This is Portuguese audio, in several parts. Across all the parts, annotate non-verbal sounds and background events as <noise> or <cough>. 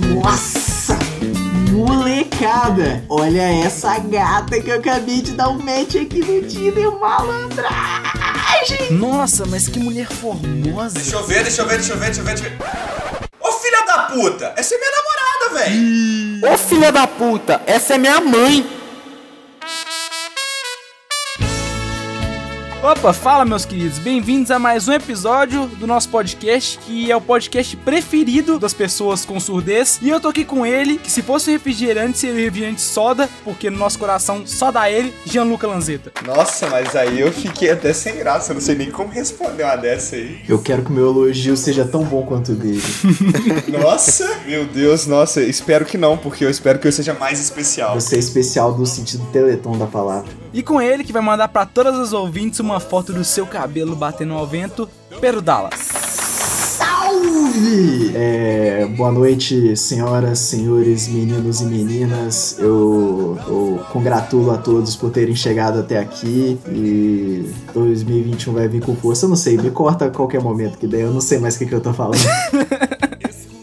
Nossa! Molecada! Olha essa gata que eu acabei de dar um match aqui no Tinder, malandragem! Nossa, mas que mulher formosa. Deixa eu ver, deixa eu ver, deixa eu ver, deixa eu ver, deixa eu ver. Ô filha da puta! Essa é minha namorada, velho! Ô filha da puta, essa é minha mãe. Opa, fala meus queridos, bem-vindos a mais um episódio do nosso podcast, que é o podcast preferido das pessoas com surdez. E eu tô aqui com ele, que se fosse um refrigerante, seria um refrigerante soda, porque no nosso coração só dá ele, Gianluca Lanzetta. Nossa, mas aí eu fiquei até sem graça, eu não sei nem como responder uma dessa aí. Eu quero que o meu elogio seja tão bom quanto o dele. <laughs> Nossa, meu Deus, nossa, espero que não, porque eu espero que eu seja mais especial. Você é especial do sentido teletom da palavra. E com ele, que vai mandar pra todas as ouvintes uma foto do seu cabelo batendo ao vento, Pedro Dallas. Salve! É, boa noite, senhoras, senhores, meninos e meninas. Eu, eu congratulo a todos por terem chegado até aqui e 2021 vai vir com força. Eu não sei, me corta a qualquer momento que daí eu não sei mais o que, que eu tô falando. <laughs>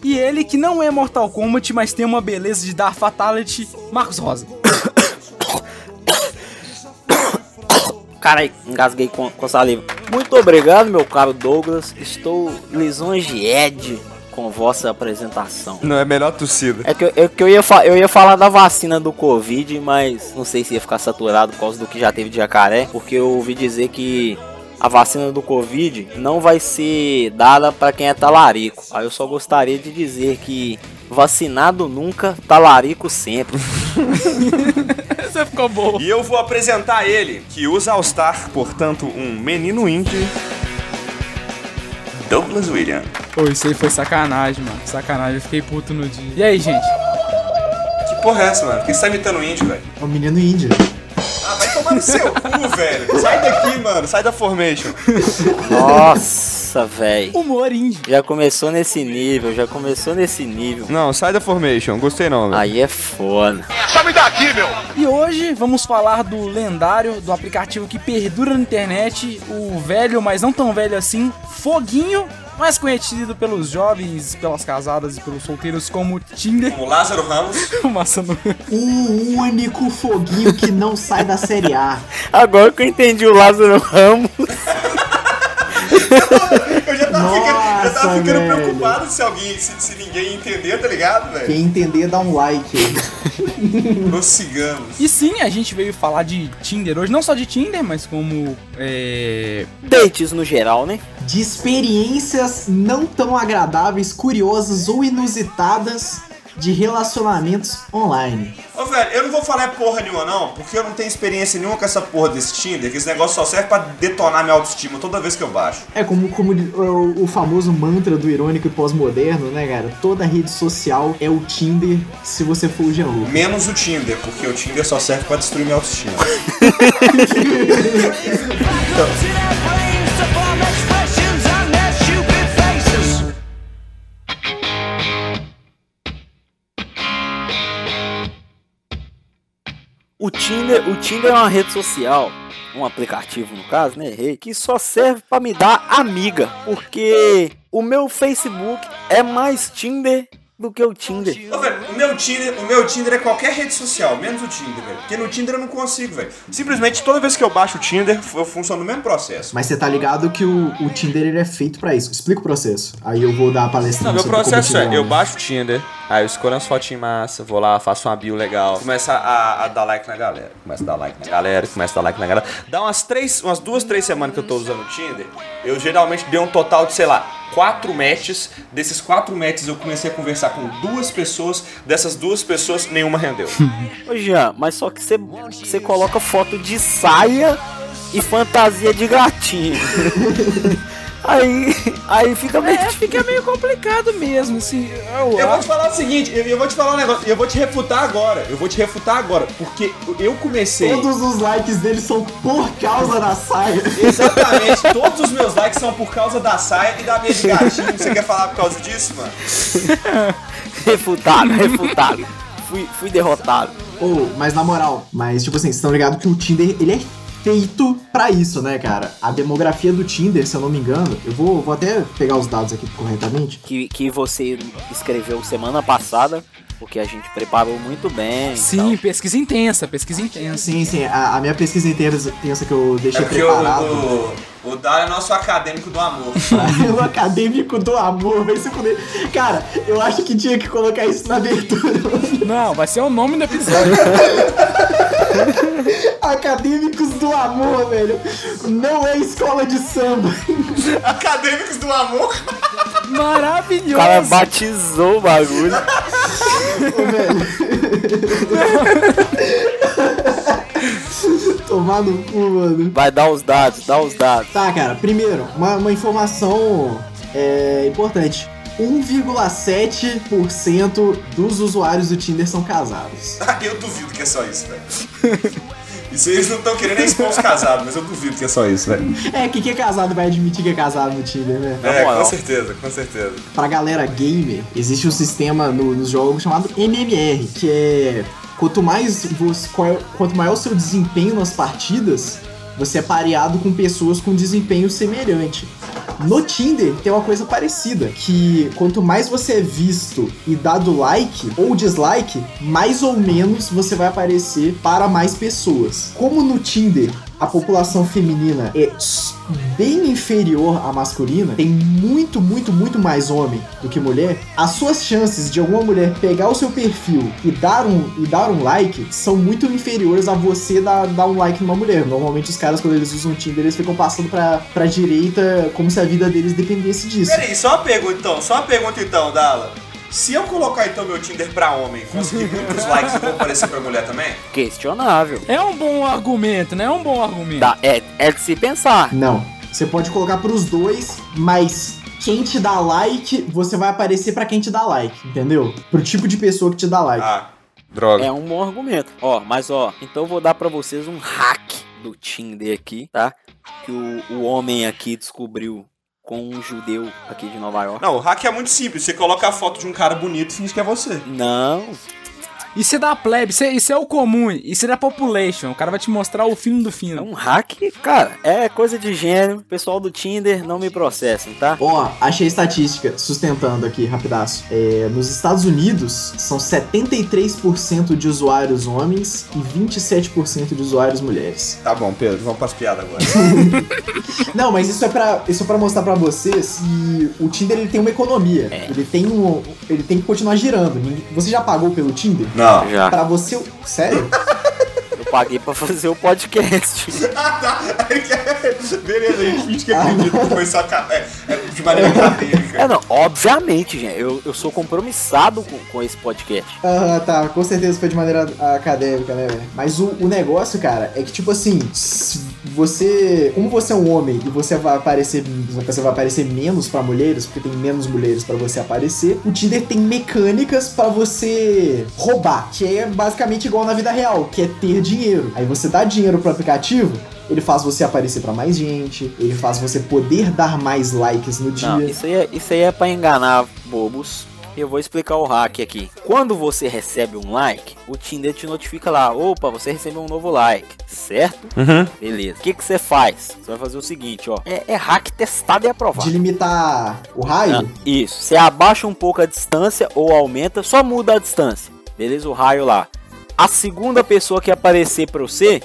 E ele, que não é Mortal Kombat, mas tem uma beleza de dar fatality, Marcos Rosa. <coughs> Carai, engasguei com, com saliva. Muito obrigado, meu caro Douglas. Estou lisonjeado com vossa apresentação. Não é melhor tossida. É que, eu- é que eu, ia eu ia falar da vacina do Covid, mas não sei se ia ficar saturado por causa do que já teve de jacaré, porque eu ouvi dizer que a vacina do Covid não vai ser dada para quem é talarico. Aí eu só gostaria de dizer que vacinado nunca, talarico sempre. <laughs> Você ficou bom. E eu vou apresentar ele, que usa All-Star, portanto, um menino indie. Douglas William. Pô, isso aí foi sacanagem, mano. Sacanagem, eu fiquei puto no dia. E aí, gente? Que porra é essa, mano? Por que você tá imitando índio, velho? É o menino índio. Ah, vai tomar no seu cu, <laughs> velho. Sai daqui, mano. Sai da Formation. Nossa, velho. Humor índio. Já começou nesse nível, já começou nesse nível. Não, sai da Formation. Gostei não, velho. Aí é foda. E hoje vamos falar do lendário, do aplicativo que perdura na internet, o velho, mas não tão velho assim, Foguinho, mais conhecido pelos jovens, pelas casadas e pelos solteiros como Tinder. O Lázaro Ramos. <laughs> No... O único foguinho que não sai da série A. Agora que eu entendi o Lázaro Ramos. <laughs> <laughs> Eu já tava ficando, já tava Nossa, ficando velho. preocupado se alguém, se, se ninguém entender, tá ligado, velho? Quem entender, dá um like aí. <laughs> Prossigamos. E sim, a gente veio falar de Tinder hoje, não só de Tinder, mas como é, Dates no geral, né? De experiências não tão agradáveis, curiosas ou inusitadas de relacionamentos online. Ô, velho, eu não vou falar porra nenhuma, não, porque eu não tenho experiência nenhuma com essa porra desse Tinder, que esse negócio só serve pra detonar minha autoestima toda vez que eu baixo. É como, como o, o famoso mantra do irônico e pós-moderno, né, cara? Toda rede social é o Tinder se você for o Jean-Luc. Menos o Tinder, porque o Tinder só serve pra destruir minha autoestima. <laughs> <laughs> O Tinder, o Tinder é uma rede social, um aplicativo no caso, né? Errei, que só serve pra me dar amiga, porque o meu Facebook é mais Tinder do que o Tinder. Velho, o meu Tinder, o meu Tinder é qualquer rede social, menos o Tinder, velho. Porque no Tinder eu não consigo, velho. Simplesmente toda vez que eu baixo o Tinder, eu funciono no mesmo processo. Mas você tá ligado que o, o Tinder ele é feito pra isso. Explica o processo. Aí eu vou dar a palestra Não, meu processo é, eu baixo o Tinder, aí eu escolho umas fotinhas massa, vou lá, faço uma bio legal, começa a, a dar like na galera, começa a dar like na galera, começa a dar like na galera. Dá umas três, umas duas, três semanas que eu tô usando o Tinder, eu geralmente dei um total de, sei lá, quatro matches. Desses quatro matches eu comecei a conversar com duas pessoas, dessas duas pessoas, nenhuma rendeu. <laughs> Ô Jean, mas só que você, você coloca foto de saia e fantasia de gatinho. <laughs> aí, aí fica meio É, fica meio complicado mesmo, assim. Eu, Eu vou te falar o seguinte, eu, eu vou te falar um negócio, eu vou te refutar agora, eu vou te refutar agora, porque eu comecei... Todos os likes dele são por causa da saia. Exatamente, <laughs> todos os meus likes são por causa da saia e da meia de gatinho. Você quer falar por causa disso, mano? <laughs> refutado, refutado. Fui, fui derrotado. Ô, mas na moral, mas tipo assim, vocês estão ligados que o Tinder, ele é feito pra isso, né, cara? A demografia do Tinder, se eu não me engano, eu vou, vou até pegar os dados aqui corretamente. Que, que você escreveu semana passada, porque a gente preparou muito bem. e Sim, pesquisa intensa, pesquisa intensa. Sim, sim, a, a minha pesquisa inteira pensa que eu É deixei o, preparado. o, o Dara é nosso acadêmico do amor. <laughs> o acadêmico do amor, vai se fuder. Cara, eu acho que tinha que colocar isso na abertura. Não, vai ser o nome do episódio. <laughs> Acadêmicos do amor, velho. Não é escola de samba. Acadêmicos do amor. O Maravilhoso. cara batizou o bagulho. Ô, velho. <laughs> <laughs> Tomar no cu, mano. Vai dar os dados, dá os dados. Tá, cara, primeiro, uma, uma informação é, importante. 1,7% dos usuários do Tinder são casados. <laughs> Eu duvido que é só isso, velho. Isso aí eles não estão querendo nem expor os casados, mas eu duvido que é só isso, velho. É, quem que é casado vai admitir que é casado no Tinder, né? É, com certeza, com certeza. Pra galera gamer, existe um sistema no- nos jogos chamado MMR, que é quanto mais você, qual- quanto maior o seu desempenho nas partidas, você é pareado com pessoas com desempenho semelhante. No Tinder tem uma coisa parecida, que quanto mais você é visto e dado like ou dislike, mais ou menos você vai aparecer para mais pessoas. Como no Tinder a população feminina é bem inferior à masculina, tem muito, muito, muito mais homem do que mulher, as suas chances de alguma mulher pegar o seu perfil e dar um, e dar um like são muito inferiores a você dar, dar um like numa mulher. Normalmente os caras, quando eles usam o Tinder, eles ficam passando pra, pra direita como se a vida deles dependesse disso. Peraí, só uma pergunta então, só uma pergunta então, Dala. Se eu colocar então meu Tinder pra homem, conseguir muitos likes, eu vou aparecer pra mulher também? Questionável. É um bom argumento, né? É um bom argumento. Dá- é, é de se pensar. Não. Você pode colocar pros dois, mas quem te dá like, você vai aparecer pra quem te dá like, entendeu? Pro tipo de pessoa que te dá like. Ah, droga. É um bom argumento. Ó, mas ó, então eu vou dar pra vocês um hack do Tinder aqui, tá? Que o, o homem aqui descobriu com um judeu aqui de Nova York. Não, o hack é muito simples. Você coloca a foto de um cara bonito e finge que é você. Não, Isso é da plebe, isso é, isso é o comum, isso é da population. O cara vai te mostrar o fino do é fino. um hack, cara, é coisa de gênio. Pessoal do Tinder, não me processem, tá? Ó, achei estatística sustentando aqui, rapidaço. É, nos Estados Unidos, são 73% de usuários homens e 27% de usuários mulheres. Tá bom, Pedro, vamos pras piadas agora. <laughs> Não, mas isso é pra, isso é pra mostrar pra vocês que o Tinder ele tem uma economia. Ele tem um, ele tem que continuar girando. Você já pagou pelo Tinder? Não. Já. Pra você, sério? <laughs> Eu paguei pra fazer o podcast. <laughs> Ah, tá. Beleza, a gente finge que acredita que foi só ca- é, é de maneira acadêmica. É, não, obviamente, gente. Eu, eu sou compromissado com, com esse podcast. Aham, tá, com certeza foi de maneira acadêmica, né, velho? Mas o, o negócio, cara, é que tipo assim, você. Como você é um homem e você vai aparecer. Você vai aparecer menos pra mulheres, porque tem menos mulheres pra você aparecer, o Tinder tem mecânicas pra você roubar, que é basicamente igual na vida real, que é ter dinheiro. Aí você dá dinheiro pro aplicativo. Ele faz você aparecer pra mais gente, ele faz você poder dar mais likes no dia. Não, isso aí, é, isso aí é pra enganar bobos. Eu vou explicar o hack aqui. Quando você recebe um like, o Tinder te notifica lá. Opa, você recebeu um novo like, certo? Uhum. Beleza. O que, que você faz? Você vai fazer o seguinte, ó. É, é hack testado e aprovado. De limitar o raio, Ah, isso. Você abaixa um pouco a distância ou aumenta, só muda a distância. Beleza? O raio lá. A segunda pessoa que aparecer pra você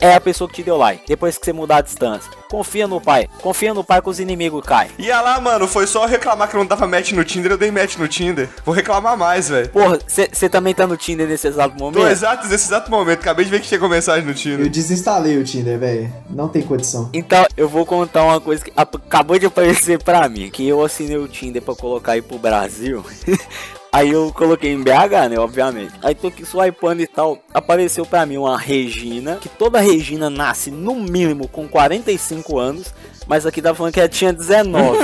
é a pessoa que te deu like. Depois que você mudar a distância. Confia no pai. Confia no pai que os inimigos caem. Ia lá, mano, foi só reclamar que eu não dava match no Tinder, eu dei match no Tinder. Vou reclamar mais, velho. Porra, você também tá no Tinder nesse exato momento? Tô exato nesse exato momento, acabei de ver que chegou mensagem no eu Tinder. desinstalei o Tinder, velho. Não tem condição. Então, eu vou contar uma coisa que acabou de aparecer pra mim. Que eu assinei o Tinder pra colocar aí pro Brasil. <laughs> Aí eu coloquei em BH, né? Obviamente. Aí tô aqui swipando e tal. Apareceu pra mim uma Regina. Que toda Regina nasce no mínimo com 45 anos. Mas aqui tá falando que ela tinha 19.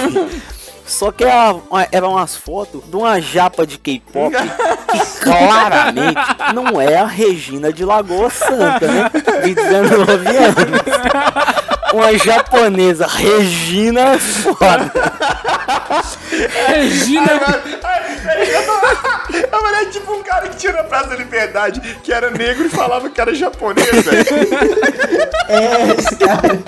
<laughs> Só que era, eram umas fotos de uma japa de K-pop que claramente não é a Regina de Lagoa Santa, né? De 19 anos. Uma japonesa, Regina é foda. Regina, A mulher É tipo um cara que tinha na Praça da Liberdade, que era negro e falava que era japonês, velho. É, esse cara.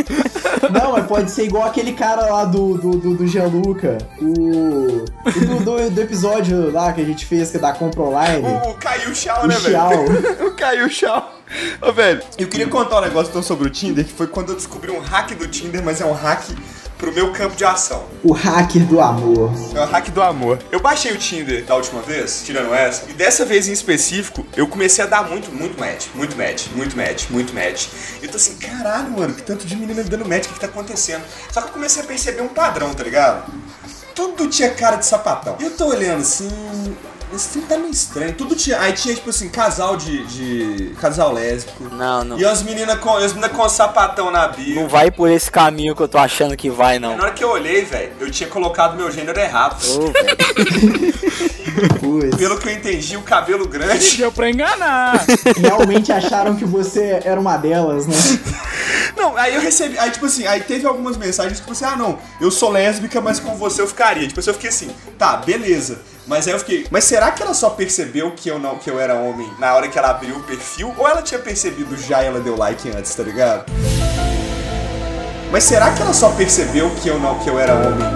Não, mas pode ser igual aquele cara lá do, do, do, do Gianluca. O. Do, do, do episódio lá que a gente fez, que é da compra online. O Caiu Chau, né, velho? <laughs> o Caiu Chau. Ô, velho, eu queria contar um negócio então sobre o Tinder, que foi quando eu descobri um hack do Tinder, mas é um hack pro meu campo de ação. O hacker do amor. É o hack do amor. Eu baixei o Tinder da última vez, tirando essa, e dessa vez em específico, eu comecei a dar muito, muito match. Muito match, muito match, muito match. E eu tô assim, caralho, mano, que tanto de menina dando match, o que, que tá acontecendo? Só que eu comecei a perceber um padrão, tá ligado? Tudo tinha cara de sapatão. E eu tô olhando assim. Esse filme tá meio estranho. Tudo tinha. Aí tinha, tipo assim, casal de. de casal lésbico. Não, não. E as meninas com, as meninas com sapatão na bio. Não vai por esse caminho que eu tô achando que vai, não. Na hora que eu olhei, velho, eu tinha colocado meu gênero errado. <laughs> Putz. Pelo que eu entendi, o cabelo grande. Deu pra enganar. Realmente acharam que você era uma delas, né? <laughs> Não, aí eu recebi. Aí, tipo assim, aí teve algumas mensagens que você, ah, não, eu sou lésbica, mas com você eu ficaria. Tipo assim, eu fiquei assim, tá, beleza. Mas aí eu fiquei, mas será que ela só percebeu que eu não que eu era homem na hora que ela abriu o perfil? Ou ela tinha percebido já e ela deu like antes, tá ligado? Mas será que ela só percebeu que eu não que eu era homem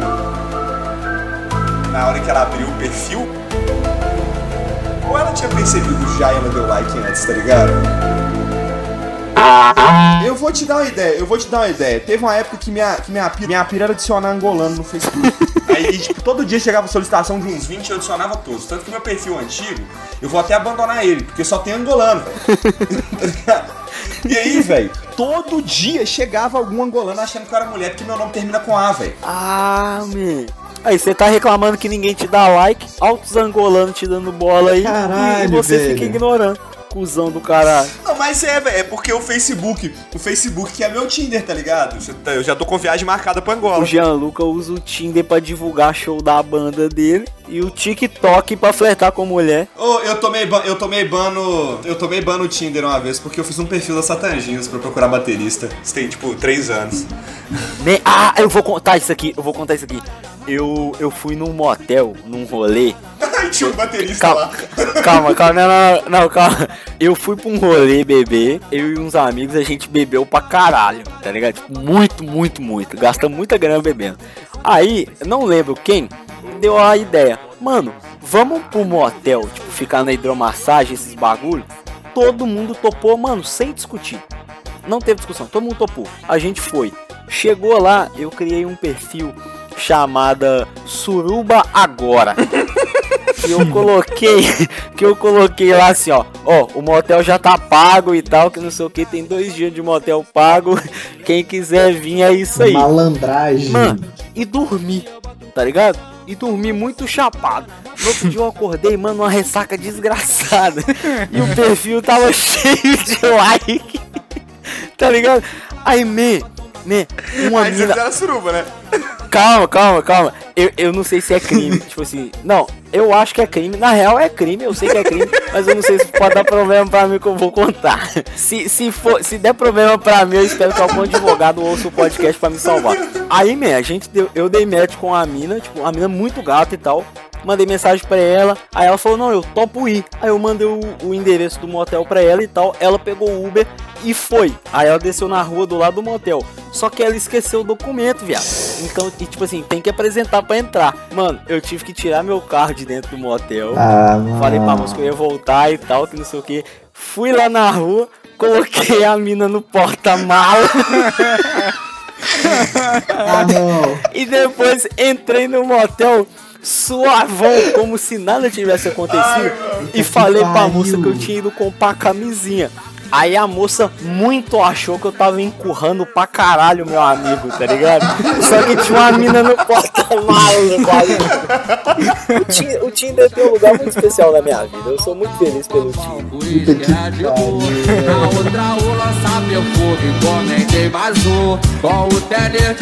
na hora que ela abriu o perfil? Ou ela tinha percebido já e ela deu like antes, tá ligado? Eu vou te dar uma ideia, eu vou te dar uma ideia. Teve uma época que minha, que minha, pira, minha pira era adicionar angolano no Facebook. Aí, tipo, todo dia chegava solicitação de uns 20 eu adicionava todos. Tanto que meu perfil antigo, eu vou até abandonar ele, porque só tem angolano, velho. <laughs> E aí, velho, todo dia chegava algum angolano achando que eu era mulher, porque meu nome termina com A, velho. Ah, man. Aí você tá reclamando que ninguém te dá like, altos angolanos te dando bola aí, Caralho, e você velho. fica ignorando. Cusão do caralho. Não, mas é, velho, é porque o Facebook, o Facebook que é meu Tinder, tá ligado? Tá- Eu já tô com viagem marcada pra Angola. O Gianluca usa o Tinder pra divulgar show da banda dele e o TikTok pra flertar com mulher. Ô, eu tomei ban, eu tomei ban no, eu tomei ban no Tinder uma vez porque eu fiz um perfil da Satanginhos pra procurar baterista. Isso tem tipo 3 anos. Ah, eu vou contar isso aqui, eu vou contar isso aqui. Eu, eu fui num motel, num rolê. Tinha um baterista Calma, lá. calma, calma, não, não, não, calma. Eu fui pra um rolê beber, eu e uns amigos, a gente bebeu pra caralho, tá ligado? Tipo, muito, muito, muito. Gastamos muita grana bebendo. Aí, não lembro quem, deu a ideia. Mano, vamos pro motel, tipo, ficar na hidromassagem, esses bagulho. Todo mundo topou, mano, sem discutir. Não teve discussão, todo mundo topou. A gente foi. Chegou lá, eu criei um perfil chamada Suruba Agora. Que eu coloquei, <laughs> que eu coloquei lá assim, ó, ó, o motel já tá pago e tal, que não sei o que, tem dois dias de motel pago, <laughs> quem quiser vir é isso aí. Malandragem. Mano, e dormi, tá ligado? E dormi muito chapado. No outro dia eu acordei, mano, uma ressaca desgraçada. E o perfil tava <laughs> cheio de like. Tá ligado? Aí, me, me, uma Aí você mina. era suruba, né? Calma, calma, calma. Eu, eu não sei se é crime. tipo assim, não, eu acho que é crime. Na real é crime, eu sei que é crime, <laughs> mas eu não sei se pode dar problema pra mim que eu vou contar. Se, se, for, se der problema pra mim, eu espero que algum advogado ouça o podcast pra me salvar. Aí, man, a gente deu, eu dei match com a mina, tipo, a mina muito gata e tal. Mandei mensagem pra ela, aí ela falou, não, eu topo ir. Aí eu mandei o, o endereço do motel pra ela e tal. Ela pegou o Uber e foi. Aí ela desceu na rua do lado do motel. Só que ela esqueceu o documento, viado. Então, e, tipo assim, tem que apresentar pra entrar. Mano, eu tive que tirar meu carro de dentro do motel. Ah. Falei pra moça que eu ia voltar e tal, que não sei o que. Fui lá na rua, coloquei a mina no porta-mala <laughs> Ah, e depois entrei no motel suavão, como se nada tivesse acontecido. e falei pra moça que eu tinha ido comprar camisinha. Aí a moça muito achou que eu tava empurrando pra caralho meu amigo, tá ligado? Só que tinha uma mina no porta-malas, O o Tinder tem um lugar muito especial na minha vida. Eu sou muito feliz pelo Tinder. Na outra comentei mais um Com o tênis é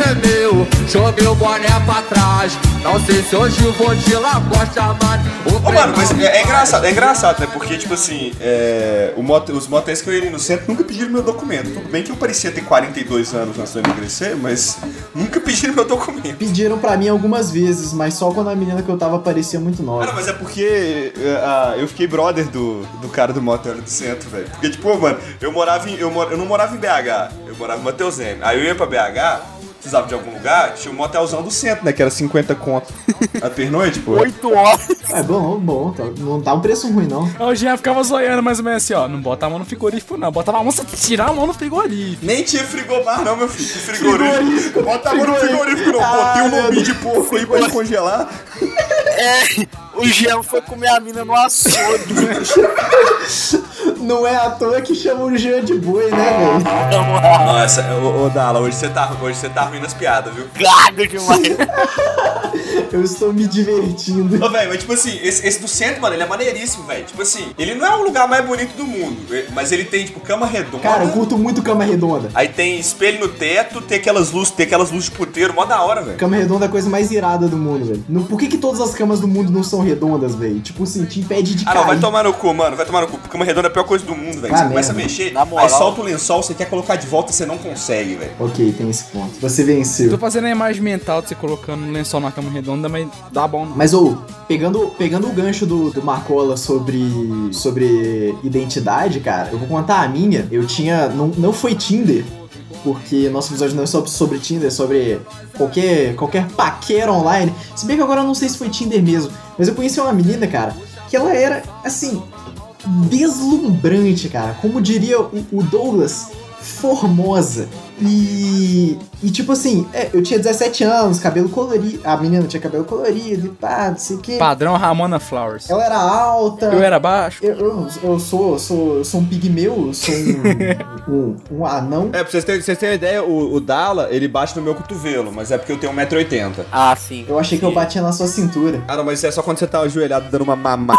joguei o boné pra trás Não sei se hoje vou de lagosta, mas Ô, mano, mas é, é engraçado, é engraçado, né? Porque, tipo assim, é, o mote- os motéis que eu no centro, nunca pediram meu documento. Tudo bem que eu parecia ter 42 anos antes de emagrecer, mas nunca pediram meu documento. Pediram pra mim algumas vezes, mas só quando a menina que eu tava parecia muito nova. Cara, mas é porque ah, eu fiquei brother do, do cara do motel do centro, velho. Porque, tipo, mano, eu morava em. Eu, mor- eu não morava em BH, eu morava em Mateusene. Aí eu ia pra BH, precisava de algum lugar, tinha um motelzão do centro, né? Que era 50 conto <laughs> a pernoite, pô. 8 horas. É bom, bom, tá- não tá um preço ruim, não. O Jean ficava zoiando mais ou menos assim, ó. Não bota a mão no frigorífico, não. Bota a mão, você tirar a mão no frigorífico. Nem tinha frigobar, não, meu filho. Que frigorífico. Bota a mão no frigorífico, não. Botei um lombinho de porco aí pra descongelar. <laughs> O Jean foi comer a mina no açougue. <laughs> Não é à toa que chamam o Jean de boi, né, velho? Nossa, ô, ô Dala, hoje você tá, hoje você tá ruim nas piadas, viu? Gado demais. <laughs> Eu estou me divertindo. Ô, velho, mas tipo assim, esse, esse do centro, mano, ele é maneiríssimo, velho. Tipo assim, ele não é o lugar mais bonito do mundo, mas ele tem, tipo, cama redonda. Cara, eu curto muito cama redonda. Aí tem espelho no teto, tem aquelas luzes, tem aquelas luzes de puteiro, mó da hora, velho. Cama redonda é a coisa mais irada do mundo, velho. Por que, que todas as camas do mundo não são redondas, velho? Tipo assim, te impede de Ah, cair. não, vai tomar no cu, mano, vai tomar no cu. Cama redonda é a pior coisa do mundo, velho. Ah, Você começa a mexer, Na moral. aí solta o lençol, você quer colocar de volta, você não consegue, velho. Ok, tem esse ponto. Você Tô venceu. fazendo a imagem mental de você colocando um lençol na cama redonda, mas dá bom não. Mas, ô, pegando, pegando o gancho do, do Marcola sobre, sobre identidade, cara, eu vou contar a minha. Eu tinha. Não, não foi Tinder, porque nosso episódio não é só sobre Tinder, é sobre qualquer, qualquer paquera online. Se bem que agora eu não sei se foi Tinder mesmo, mas eu conheci uma menina, cara, que ela era, assim, deslumbrante, cara. Como diria o, o Douglas, formosa. E, e tipo assim, é, eu tinha 17 anos, cabelo colorido. A menina tinha cabelo colorido e pá, não sei o quê. Padrão Ramona Flowers. Ela era alta. Eu era baixo. Eu, eu, eu sou, sou, sou um pigmeu, eu sou um, <laughs> um, um anão. É, pra vocês terem, vocês terem ideia, o, o Dala, ele bate no meu cotovelo, mas é porque eu tenho 1,80m. Ah, sim. Eu achei que eu batia na sua cintura. Ah, não, mas isso é só quando você tá ajoelhado dando uma mamada.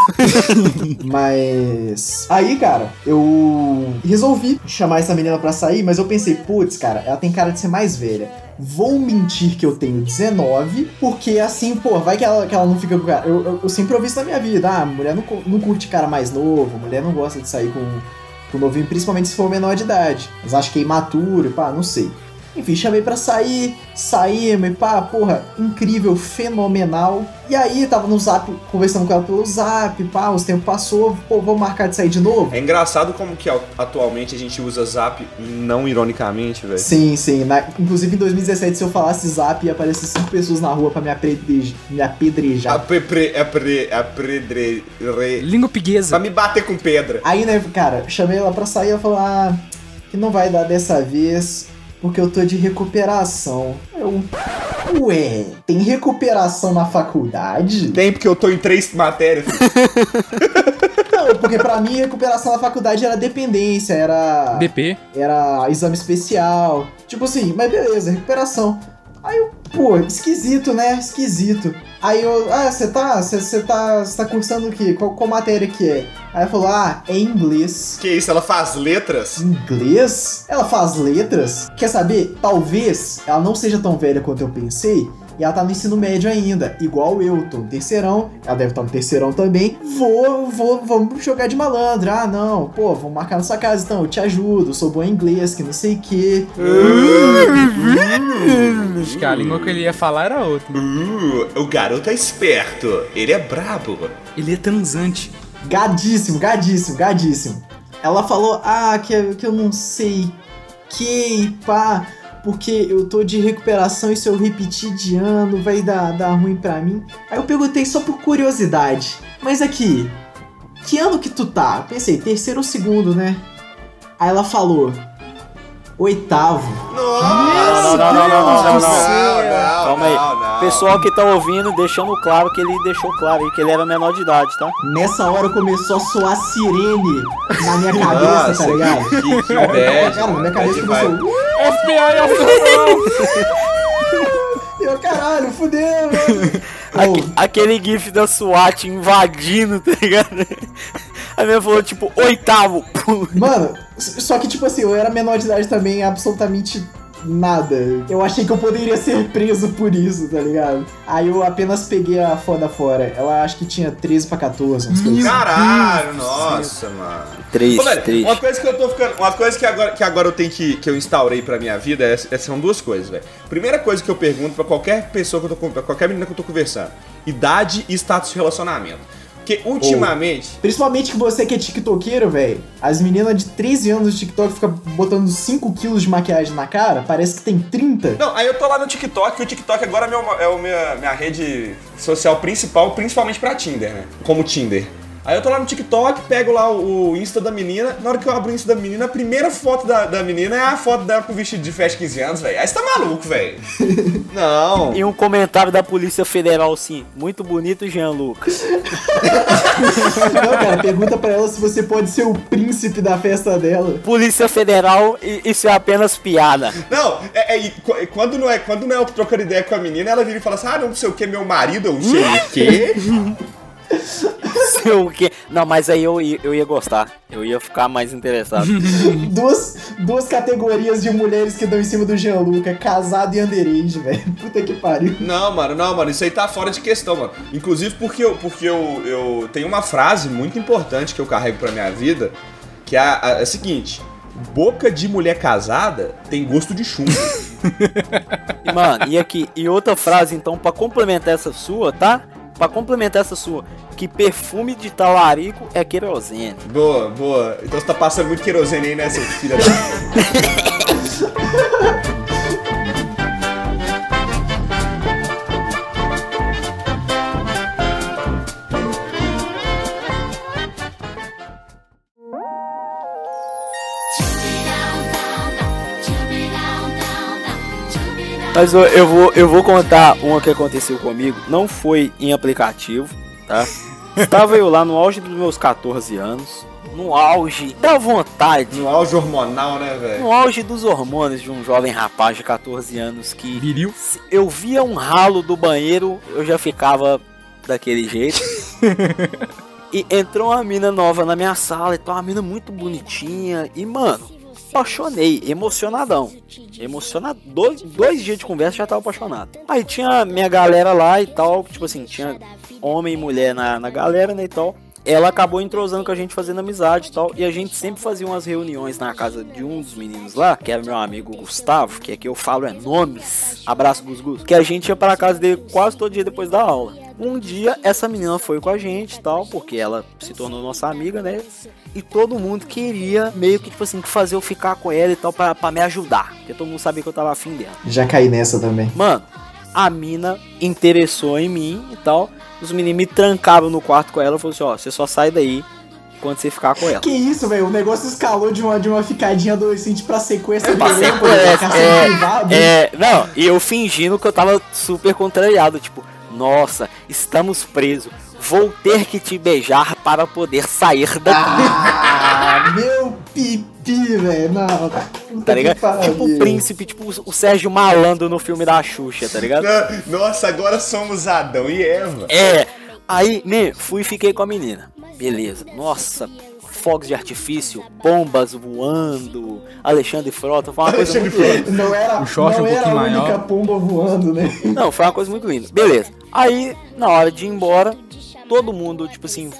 <laughs> Mas. Aí, cara, eu resolvi chamar essa menina pra sair, mas eu pensei, putz, cara, ela tem cara de ser mais velha. Vou mentir que eu tenho 19, porque assim, pô, vai que ela, que ela não fica com cara. Eu, eu, eu sempre ouvi isso na minha vida. Ah, mulher não, não curte cara mais novo, mulher não gosta de sair com, com novinho, principalmente se for menor de idade. Mas acho que é imaturo, pá, não sei. Enfim, chamei pra sair, saímos e pá, porra, incrível, fenomenal. E aí, tava no zap, conversando com ela pelo zap, pá, os tempos passou, pô, vamos marcar de sair de novo? É engraçado como que atualmente a gente usa zap não ironicamente, velho. Sim, sim. na- inclusive em 2017, se eu falasse zap, ia aparecer cinco pessoas na rua pra me, apedrej- me apedrejar. Apre, apre, apredre, re, Língua piguesa. pra me bater com pedra. Aí, né, cara, chamei ela pra sair, ela falou, ah, que não vai dar dessa vez, porque eu tô de recuperação. Eu, ué, tem recuperação na faculdade? Tem porque eu tô em três matérias. <laughs> Não, porque pra mim recuperação na faculdade era dependência, era. DP. Era exame especial. Tipo assim, mas beleza, recuperação. Aí eu, pô, esquisito, né? Esquisito. Aí eu, ah, você tá, você tá, você tá cursando o quê? Qual, qual matéria que é? Aí ela falou, ah, é inglês. que isso, ela faz letras? Inglês? Ela faz letras? Quer saber? Talvez ela não seja tão velha quanto eu pensei. E ela tá no ensino médio ainda, igual eu, tô no terceirão, ela deve estar no terceirão também. Vou, vou, vamos jogar de malandro. Ah, não, pô, vamos marcar na sua casa então, eu te ajudo, sou bom em inglês, que não sei o quê. Acho que a língua que ele ia falar era outra. Uh, o garoto é esperto. Ele é brabo. Ele é transante. Gadíssimo, gadíssimo, gadíssimo. Ela falou, ah, que, eu- que eu não sei que, pá, porque eu tô de recuperação e se eu repetir de ano vai dar, dar ruim pra mim. Aí eu perguntei só por curiosidade, mas aqui, que ano que tu tá? Eu pensei, terceiro ou segundo, né? Aí ela falou, oitavo. Não, não, não, não, não, não, não, não. não, Calma aí. Pessoal que tá ouvindo, deixando claro que ele deixou claro aí que ele era menor de idade, tá? Nessa hora começou a soar sirene na minha cabeça, Nossa, tá ligado? Que, que bad, Cara, na minha cabeça começou. FBI oficial. E eu, caralho, fudeu, velho. Aque- aquele gif da SWAT invadindo, tá ligado? A minha falou, tipo, oitavo. Mano, só que, tipo assim, eu era menor de idade também, absolutamente nada. Eu achei que eu poderia ser preso por isso, tá ligado? Aí eu apenas peguei a foda fora. Ela acho que tinha 13 pra 14, umas coisas assim. Caralho, nossa, mano. Triste, uma coisa que eu tô ficando. Uma coisa que agora, que agora eu tenho que. que eu instaurei pra minha vida é, é- são duas coisas, velho. Primeira coisa que eu pergunto pra qualquer pessoa que eu tô pra qualquer menina que eu tô conversando: idade e status de relacionamento. Porque ultimamente. Principalmente que você que é tiktokeiro, velho. As meninas de 13 anos de TikTok ficam botando 5 quilos de maquiagem na cara, parece que tem 30. Não, aí eu tô lá no TikTok, que o TikTok agora é, meu, é o minha, minha rede social principal, principalmente pra Tinder, né? Como Tinder. Aí eu tô lá no TikTok, pego lá o, o Insta da menina. Na hora que eu abro o Insta da menina, a primeira foto da, da menina é a foto dela com vestido de festa de 15 anos, velho. Aí você tá maluco, velho. <laughs> Não. E um comentário da Polícia Federal, sim. Muito bonito, Jean Lucas. <laughs> Não, cara, pergunta pra ela se você pode ser o príncipe da festa dela. Polícia Federal, isso é apenas piada. Não, é, é- qu- quando não é quando não é eu trocando ideia com a menina, ela vira e fala assim: ah, não sei o que, meu marido, eu não sei o quê. <laughs> Sei o quê? Não, mas aí eu, ia- eu ia gostar. Eu ia ficar mais interessado. <laughs> Duas, duas categorias de mulheres que dão em cima do Jean-Luca, casado e underage, velho. Puta que pariu. Não, mano, não, mano, isso aí tá fora de questão, mano. Inclusive porque eu, porque eu, eu tenho uma frase muito importante que eu carrego pra minha vida, que é a, a- é a seguinte: boca de mulher casada tem gosto de chumbo. <laughs> Mano, e aqui, e outra frase então pra complementar essa sua, tá? Pra complementar essa sua, que perfume de talarico é querosene. boa, boa. Então você tá passando muito querosene aí, né, seu filho da. <laughs> Mas eu, eu vou, eu vou contar uma que aconteceu comigo. Não foi em aplicativo, tá? Estava eu lá no auge dos meus 14 anos. No auge da vontade. No auge hormonal, né, velho? No auge dos hormônios de um jovem rapaz de 14 anos que Viril. eu via um ralo do banheiro, eu já ficava daquele jeito. <laughs> e entrou uma mina nova na minha sala, então uma mina muito bonitinha. E, mano, apaixonei, emocionadão. Emocionado. Dois, dois dias de conversa já tava apaixonado. Aí tinha minha galera lá e tal, tipo assim, tinha homem e mulher na, na galera, né, e tal. Ela acabou entrosando com a gente fazendo amizade e tal. E a gente sempre fazia umas reuniões na casa de um dos meninos lá, que era meu amigo Gustavo, que é que eu falo é nomes. Abraço, Gus Gus. Que a gente ia pra casa dele quase todo dia depois da aula. Um dia essa menina foi com a gente e tal, porque ela se tornou nossa amiga, né? E todo mundo queria meio que, tipo assim, fazer eu ficar com ela e tal pra, pra me ajudar. Porque todo mundo sabia que eu tava afim dela. Já caí nessa também. Mano, a mina interessou em mim e tal. Os meninos me trancavam no quarto com ela e falaram assim, ó, você só sai daí quando você ficar com ela. Que isso, velho? O negócio escalou de uma, de uma ficadinha adolescente pra sequestro Pra cárcere é, privado. É, não, e eu fingindo que eu tava super contrariado, tipo, nossa, estamos presos. Vou ter que te beijar para poder sair daqui. Ah, meu pipi, velho. Não, Tá que ligado? pariu. Tipo o príncipe, tipo o Sérgio Malandro no filme da Xuxa, tá ligado? Nossa, agora somos Adão e Eva. É. Aí, né, fui e fiquei com a menina. Beleza. Nossa, fogos de artifício, bombas voando, Alexandre Frota, foi uma coisa muito linda. Não era, O short não um era a pouquinho única maior. pomba voando, né? Não, foi uma coisa muito linda. Beleza. Aí, na hora de ir embora, todo mundo, tipo assim,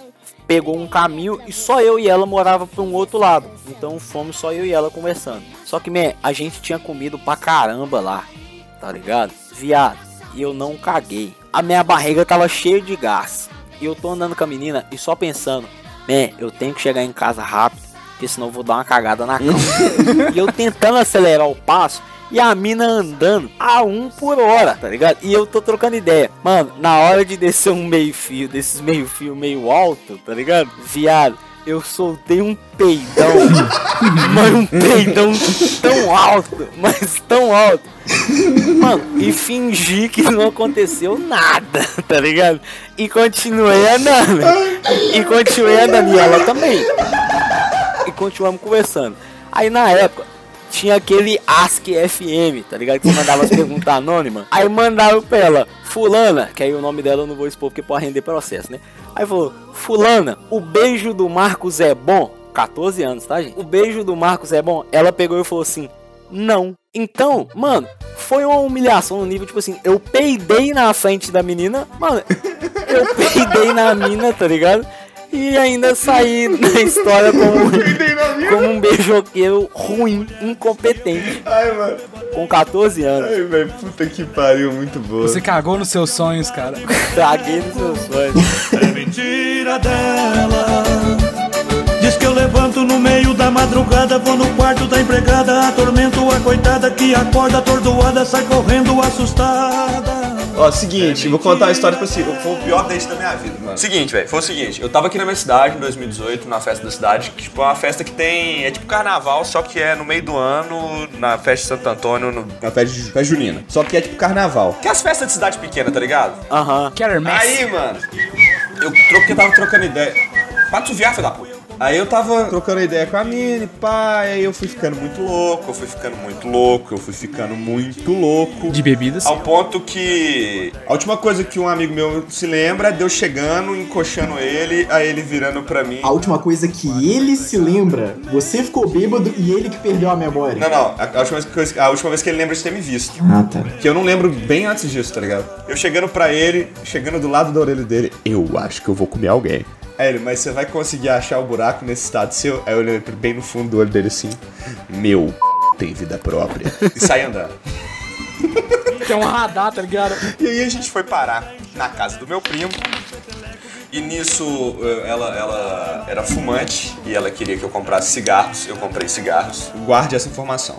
pegou um caminho e só eu e ela morava para um outro lado. Então fomos só eu e ela conversando. Só que, man, a gente tinha comido pra caramba lá, tá ligado? Viado, e eu não caguei. A minha barriga tava cheia de gás. E eu tô andando com a menina e só pensando, man, eu tenho que chegar em casa rápido, porque senão eu vou dar uma cagada na cama. <laughs> e eu tentando acelerar o passo e a mina andando a um por hora, tá ligado? E eu tô trocando ideia. Mano, na hora de descer um meio fio, desses meio fio meio alto, tá ligado? Viado, eu soltei um peidão. <laughs> mas um peidão tão alto, mas tão alto. Mano, e fingi que não aconteceu nada, <laughs> tá ligado? E continuei andando. E continuei andando. E ela também. E continuamos conversando. Aí na época, tinha aquele Ask FM, tá ligado? Que você mandava as perguntas anônimas. Aí mandaram pra ela, Fulana, que aí o nome dela eu não vou expor porque pode render processo, né? Aí falou, Fulana, o beijo do Marcos é bom? 14 anos, tá, gente? O beijo do Marcos é bom? Ela pegou e falou assim, não. Então, mano, foi uma humilhação no nível, tipo assim, eu peidei na frente da menina, mano, eu <laughs> peidei na mina, tá ligado? E ainda saí na história como, como um beijoqueiro ruim, incompetente, Ai, mano. com 14 anos. Ai, velho, puta que pariu, muito boa. Você cagou nos seus sonhos, cara. Traguei nos seus sonhos. É mentira dela. Diz que eu levanto no meio da madrugada, vou no quarto da empregada, atormento a coitada que acorda atordoada, sai correndo assustada. Ó, seguinte, vou contar uma história pra você. Foi o pior date da minha vida, mano. Seguinte, velho, foi o seguinte. Eu tava aqui na minha cidade em 2018, na festa da cidade, que tipo, é uma festa que tem. É tipo carnaval, só que é no meio do ano, na festa de Santo Antônio, no, na festa, de, festa junina. Só que é tipo carnaval. Que é as festas de cidade pequena, tá ligado? Aham. Kermesse. Aí, mano, eu troquei, tava trocando ideia. Pra tu viar, filho da puta. Aí eu tava trocando ideia com a Mini, pá, aí eu fui ficando muito louco, eu fui ficando muito louco, eu fui ficando muito louco. De bebidas. Ao ponto que a última coisa que um amigo meu se lembra é de eu chegando, encoxando ele, aí ele virando pra mim. A última coisa que ele se lembra, você ficou bêbado e ele que perdeu a memória. Não, não, a, a última coisa, a última vez que ele lembra de ter me visto. Ah, tá. Que eu não lembro bem antes disso, tá ligado? Eu chegando pra ele, chegando do lado da orelha dele, eu acho que eu vou comer alguém. Ele, mas você vai conseguir achar o buraco nesse estado seu? Aí eu olhei bem no fundo do olho dele assim, meu tem vida própria. E sai andando. <laughs> Tem um radar, tá ligado? E aí a gente foi parar na casa do meu primo. E nisso eh, ela, ela era fumante e ela queria que eu comprasse cigarros. Eu comprei cigarros. Guarde essa informação.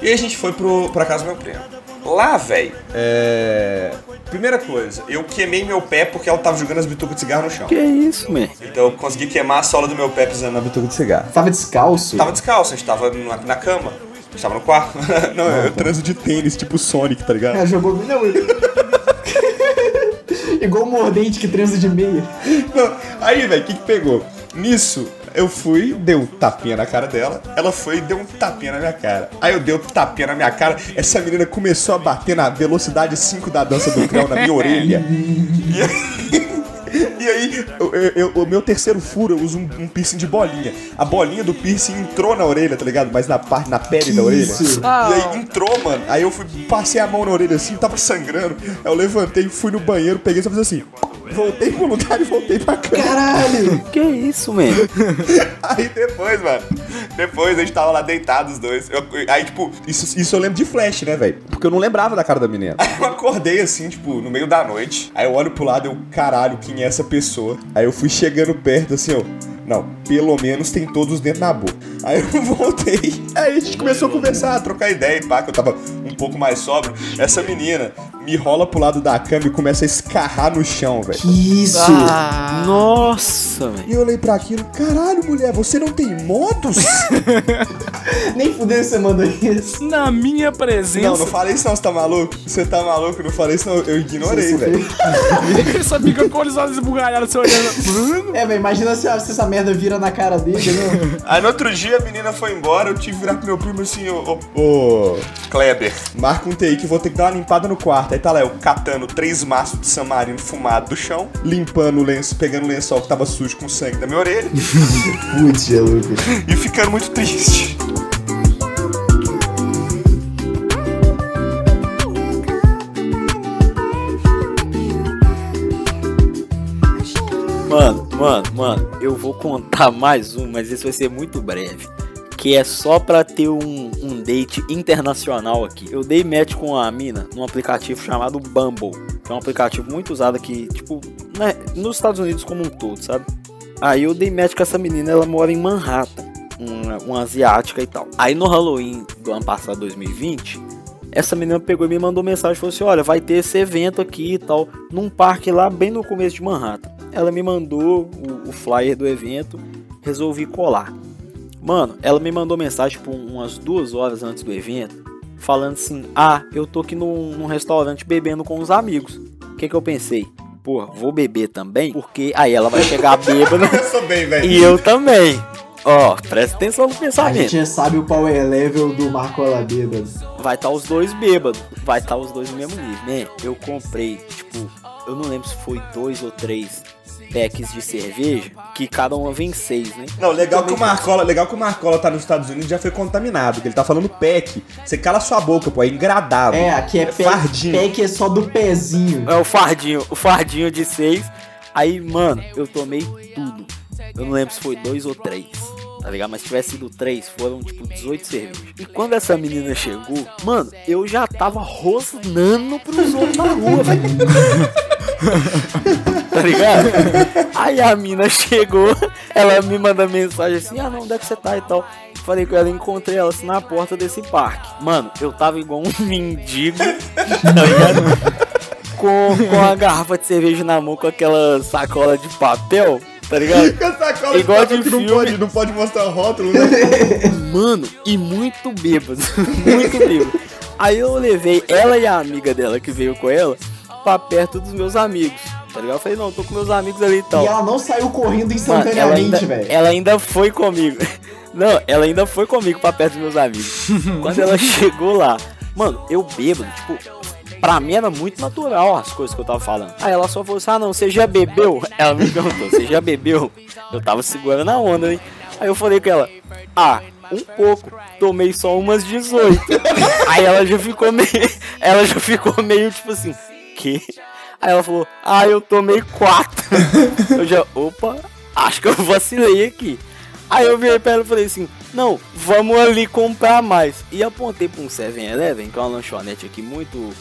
E a gente foi pro, pra casa do meu primo. Lá, velho, é. Primeira coisa, eu queimei meu pé porque ela tava jogando as bitucas de cigarro no chão. Que isso, man? Então eu consegui queimar a sola do meu pé pisando na bituca de cigarro. Tava descalço? Tava descalço, a gente tava na, na cama. A gente tava no quarto. <laughs> Não, eu transo de tênis, tipo Sonic, tá ligado? É, jogou. Não, ele- <laughs> Igual o mordente que transa de meia. Não, Aí, velho, o que que pegou? Nisso, eu fui, dei um tapinha na cara dela, ela foi e deu um tapinha na minha cara. Aí eu dei um tapinha na minha cara, essa menina começou a bater na velocidade 5 da dança do creu na minha orelha. <laughs> E aí, e aí, eu- eu- eu- o meu terceiro furo, eu uso um, um piercing de bolinha. A bolinha do piercing entrou na orelha, tá ligado? Mas na parte, na pele da orelha. isso? E aí entrou, mano. Aí eu fui, passei a mão na orelha assim, tava sangrando. Aí eu levantei, fui no banheiro, peguei só fiz assim. Voltei voluntário e voltei pra cama. Caralho! Que isso, man? <laughs> Aí depois, mano, depois a gente tava lá deitados os dois. Eu- aí, tipo, isso, isso eu lembro de flash, né, velho? Porque eu não lembrava da cara da menina. Aí <laughs> eu acordei assim, tipo, no meio da noite. Aí eu olho pro lado e eu, caralho, quem é essa pessoa? Aí eu fui chegando perto assim, ó. Não, pelo menos tem todos dentro da boca. Aí eu <laughs> voltei. Aí a gente começou a conversar, a trocar ideia e pá, que eu tava um pouco mais sóbrio. Essa menina me rola pro lado da cama e começa a escarrar no chão, velho. Que isso? Nossa, man. E eu olhei pra aquilo, caralho, mulher, você não tem modos? <laughs> Nem fudeu você mandou isso. Na minha presença. Não, não falei isso não, você tá maluco? Você tá maluco? Não falei isso não, eu ignorei, velho. Ele só fica com os olhos esbugalhados, você olhando. <laughs> É, velho, imagina se, se essa merda vira na cara dele, né? Aí no outro dia a menina foi embora, eu tive que virar pro meu primo assim, ô, ô, ô, Kleber, marca um TI que eu vou ter que dar uma limpada no quarto. Aí tá lá, eu catando três maços de samarino fumado do chão, limpando o lenço, pegando o lençol que tava sujo com sangue da minha orelha <laughs> Putz, Lucas. e ficando muito triste. Mano, mano, mano, eu vou contar mais um, mas esse vai ser muito breve. Que é só pra ter um, um date internacional aqui. Eu dei match com a mina num aplicativo chamado Bumble. Que é um aplicativo muito usado aqui, tipo, né, nos Estados Unidos como um todo, sabe? Aí eu dei match com essa menina, ela mora em Manhattan. Uma, uma asiática e tal. Aí no Halloween do ano passado, 2020, essa menina pegou e me mandou mensagem falou assim: Olha, vai ter esse evento aqui e tal, num parque lá bem no começo de Manhattan. Ela me mandou o, o flyer do evento, resolvi colar. Mano, ela me mandou mensagem tipo, umas duas horas antes do evento, falando assim: Ah, eu tô aqui num, num restaurante bebendo com os amigos. O que que eu pensei? Pô, vou beber também, porque aí ela vai chegar bêbada <laughs> bem, velho. e eu também. Ó, presta atenção no A pensamento. gente já sabe o power level do Marcola bêbado. Vai estar os dois bêbados. Vai estar os dois no mesmo nível. Man, eu comprei, tipo, eu não lembro se foi dois ou três packs de cerveja, que cada uma vem seis, né? Não, legal que o Marcola, legal que o Marcola tá nos Estados Unidos e já foi contaminado, que ele tá falando pack. Você cala sua boca, pô, é engradável. É, aqui é, pack, fardinho. pack é só do pezinho. É o fardinho, o fardinho de seis. Aí, mano, eu tomei tudo. Eu não lembro se foi dois ou três. Tá ligado? Mas se tivesse sido três, foram tipo 18 cervejas. E quando essa menina chegou, mano, eu já tava rosnando pros outros na rua, velho. <laughs> tá ligado? Aí a mina chegou, ela me manda mensagem assim: ah, não, onde é que você tá e tal. Falei com ela, encontrei ela assim na porta desse parque. Mano, eu tava igual um mendigo, tá ligado? Com, com a garrafa de cerveja na mão, com aquela sacola de papel, tá ligado? Com essa cola Igual de não filme. pode, não pode mostrar o rótulo, né? Mano, e muito bêbado. muito bêbado. Aí eu levei ela e a amiga dela que veio com ela pra perto dos meus amigos. Tá ligado? Eu falei, não, tô com meus amigos ali e tal. E ela não saiu correndo ela instantaneamente, velho. ela ainda foi comigo. <laughs> Não, ela ainda foi comigo pra perto dos meus amigos. <laughs> Quando ela chegou lá, mano, eu bêbado, tipo, pra mim era muito natural as coisas que eu tava falando. Aí ela só falou assim: ah, não, você já bebeu? <laughs> Ela me perguntou: você já bebeu? Eu tava segurando a onda, né? Aí eu falei com ela: ah, um pouco, tomei só umas 18. Aí ela já ficou meio. Ela já ficou meio tipo assim, que? Aí ela falou, ah, eu tomei quatro. <laughs> Eu já, opa, acho que eu vacilei aqui. Aí eu virei pra ela e falei assim, não, vamos ali comprar mais. E apontei pra um 7-Eleven, que é uma lanchonete aqui muito,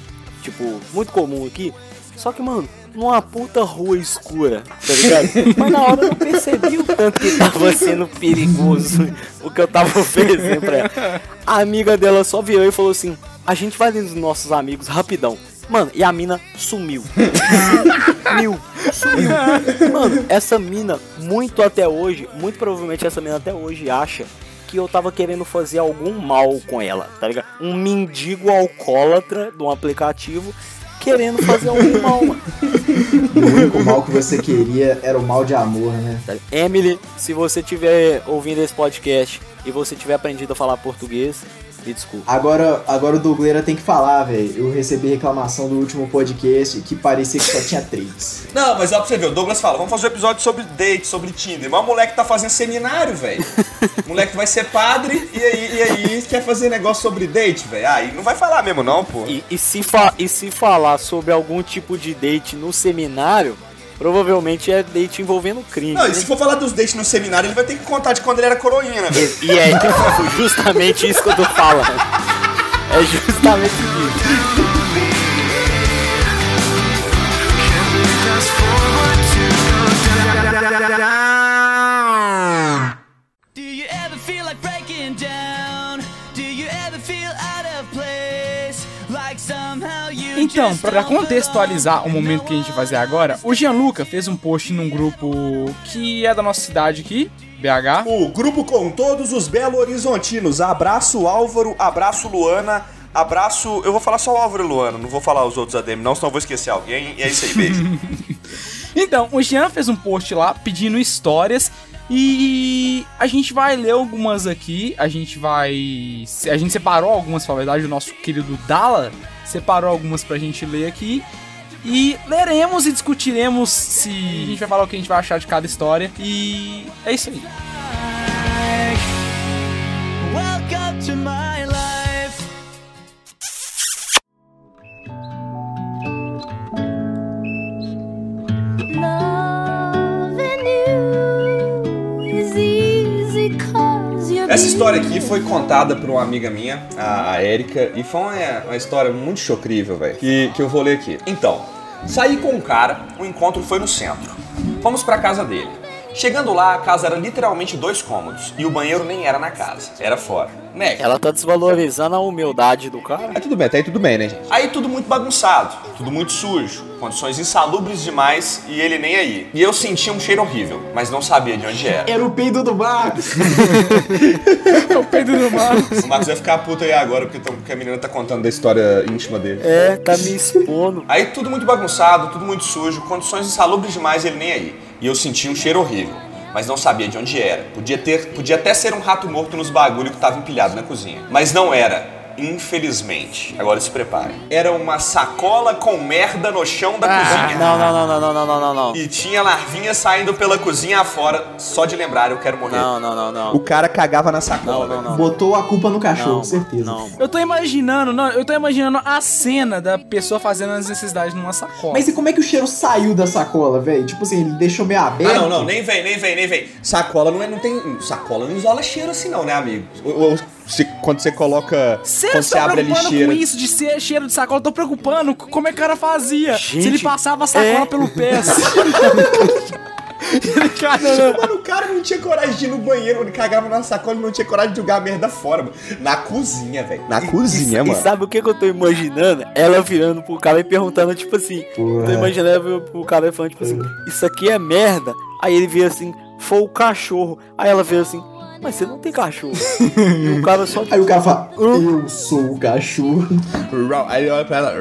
tipo, muito comum aqui. Só que, mano, numa puta rua escura, tá ligado? <laughs> Mas na hora eu não percebi o tanto que tava sendo perigoso o que eu tava <laughs> oferecendo pra ela. A amiga dela só virou e falou assim: a gente vai nos nossos amigos rapidão. Mano, e a mina sumiu. <laughs> sumiu. Sumiu. Mano, essa mina, muito até hoje, muito provavelmente essa mina até hoje acha que eu tava querendo fazer algum mal com ela, tá ligado? Um mendigo alcoólatra de um aplicativo querendo fazer algum mal, mano. O único mal que você queria era o mal de amor, né? Tá? Emily, se você estiver ouvindo esse podcast e você tiver aprendido a falar português, me desculpa. Agora, agora o Dougleira tem que falar, velho. Eu recebi reclamação do último podcast que parecia que só tinha três. Não, mas ó pra você ver, o Douglas fala, vamos fazer um episódio sobre date, sobre Tinder. Mas o moleque tá fazendo seminário, velho. O moleque vai ser padre e aí, e aí quer fazer negócio sobre date, velho. Ah, e não vai falar mesmo não, pô. E, e se fa- e se falar sobre algum tipo de date no seminário, provavelmente é date envolvendo crime. Não, né? e se for falar dos dates no seminário, ele vai ter que contar de quando ele era coroinha, né, velho? E é <laughs> justamente isso que eu tô falando. É justamente isso. Então, don't contextualizar o momento que a gente vai fazer agora, o Gianluca fez um post num grupo que é da nossa cidade aqui, BH. O grupo com todos os Belo Horizontinos. Abraço Álvaro, abraço Luana, abraço. Eu vou falar só o Álvaro e Luana, não vou falar os outros ADM, não, senão eu vou esquecer alguém. E é isso aí, beijo. <laughs> Então, o Jean fez um post lá pedindo histórias e a gente vai ler algumas aqui. A gente vai. A gente separou algumas, na verdade, o nosso querido Dala separou algumas pra gente ler aqui. E leremos e discutiremos se. A gente vai falar o que a gente vai achar de cada história. E é isso aí. Welcome to my life. Essa história aqui foi contada por uma amiga minha, a, Érica, e foi uma, uma história muito chocrível, velho, que, que eu vou ler aqui. Então, saí com um cara, o encontro foi no centro. Fomos pra casa dele. Chegando lá, a casa era literalmente dois cômodos, e o banheiro nem era na casa, era fora. Né? Ela tá desvalorizando a humildade do cara. Aí tudo bem, até aí tudo bem, né, gente? Aí tudo muito bagunçado, tudo muito sujo, condições insalubres demais e ele nem aí. E eu sentia um cheiro horrível, mas não sabia de onde era. Era o peido do Marcos. <laughs> É o Pedro do Marcos. O Marcos vai ficar puto aí agora porque, tão- porque a menina tá contando da história íntima dele. É, tá me expondo. Aí tudo muito bagunçado, tudo muito sujo, condições insalubres demais, ele nem aí. E eu senti um cheiro horrível, mas não sabia de onde era. Podia, ter, podia até ser um rato morto nos bagulho que tava empilhado na cozinha. Mas não era infelizmente. Agora se preparem. Era uma sacola com merda no chão da ah, cozinha. Não, não, não, não, não, não, não, não. E tinha larvinha saindo pela cozinha afora. Só de lembrar, eu quero morrer. Não, não, não, não. O cara cagava na sacola. Não, não, não. Botou a culpa no cachorro, não, certeza. Não. Eu tô imaginando, não, eu tô imaginando a cena da pessoa fazendo as necessidades numa sacola. Mas e como é que o cheiro saiu da sacola, velho? Tipo assim, ele deixou meio aberto. Ah, não, não, nem vem, nem vem, nem vem. Sacola não, é, não tem. Sacola não isola cheiro assim, não, né, amigo? O, o se- quando você coloca. Você quando você tá abre a preocupando lixeira. com isso de ser cheiro de sacola? Eu tô preocupando com como é que o cara fazia. Gente, Se ele passava a sacola é. pelo pé. assim. <laughs> ele cagava. Mano, o cara não tinha coragem de ir no banheiro, ele cagava na sacola e não tinha coragem de jogar a merda fora, mano. Na cozinha, velho. Na cozinha, E mano. sabe o que, que eu tô imaginando? Ela virando pro cara e perguntando, tipo assim. Porra. Tô imaginando ela virando pro cara e falando, tipo assim, isso aqui é merda. Aí ele vira assim, foi o cachorro. Aí ela vira assim, mas você não tem cachorro. <laughs> e o cara só. Aí o cara fala, <laughs> eu sou o cachorro. Aí ele olha pra ela.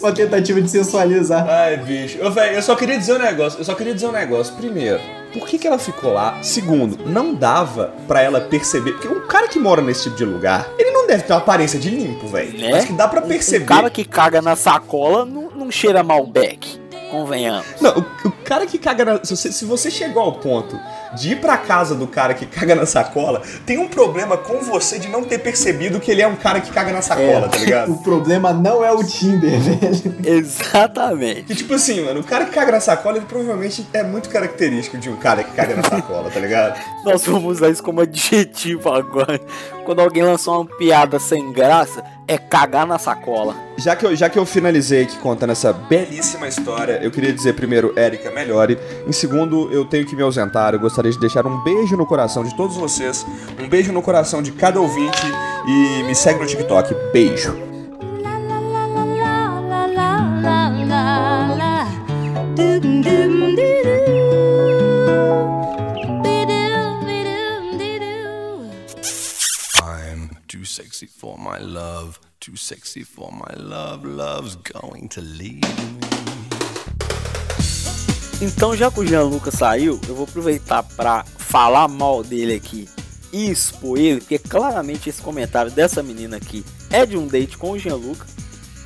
Uma tentativa de sensualizar. Ai, bicho. Ô, velho, eu só queria dizer um negócio. Eu só queria dizer um negócio. Primeiro, por que, que ela ficou lá? Segundo, não dava pra ela perceber. Porque um cara que mora nesse tipo de lugar, ele não deve ter uma aparência de limpo, velho. Né? Mas que dá pra O perceber. cara que caga na sacola não, não cheira Malbec. Convenhamos. Não, o, o cara que caga na. Se você, se você chegou ao ponto de ir pra casa do cara que caga na sacola, tem um problema com você de não ter percebido que ele é um cara que caga na sacola, tá ligado? <laughs> O problema não é o Tinder, velho. <laughs> Exatamente. Que tipo assim, mano, o cara que caga na sacola, ele provavelmente é muito característico de um cara que caga na sacola, tá ligado? <laughs> Nós vamos usar isso como adjetivo agora. Quando alguém lançou uma piada sem graça, é cagar na sacola. Já que, eu, já que eu finalizei aqui contando essa belíssima história, eu queria dizer primeiro, Érica, melhore. Em segundo, eu tenho que me ausentar. Eu gostaria histórias, deixar um beijo no coração de todos vocês, um beijo no coração de cada ouvinte e me segue no TikTok. Beijo. I'm too sexy for my love, too sexy for my love, love's going to leave me. Então, já que o Jean Lucas saiu, eu vou aproveitar pra falar mal dele aqui e expor ele, porque claramente esse comentário dessa menina aqui é de um date com o Jean Lucas.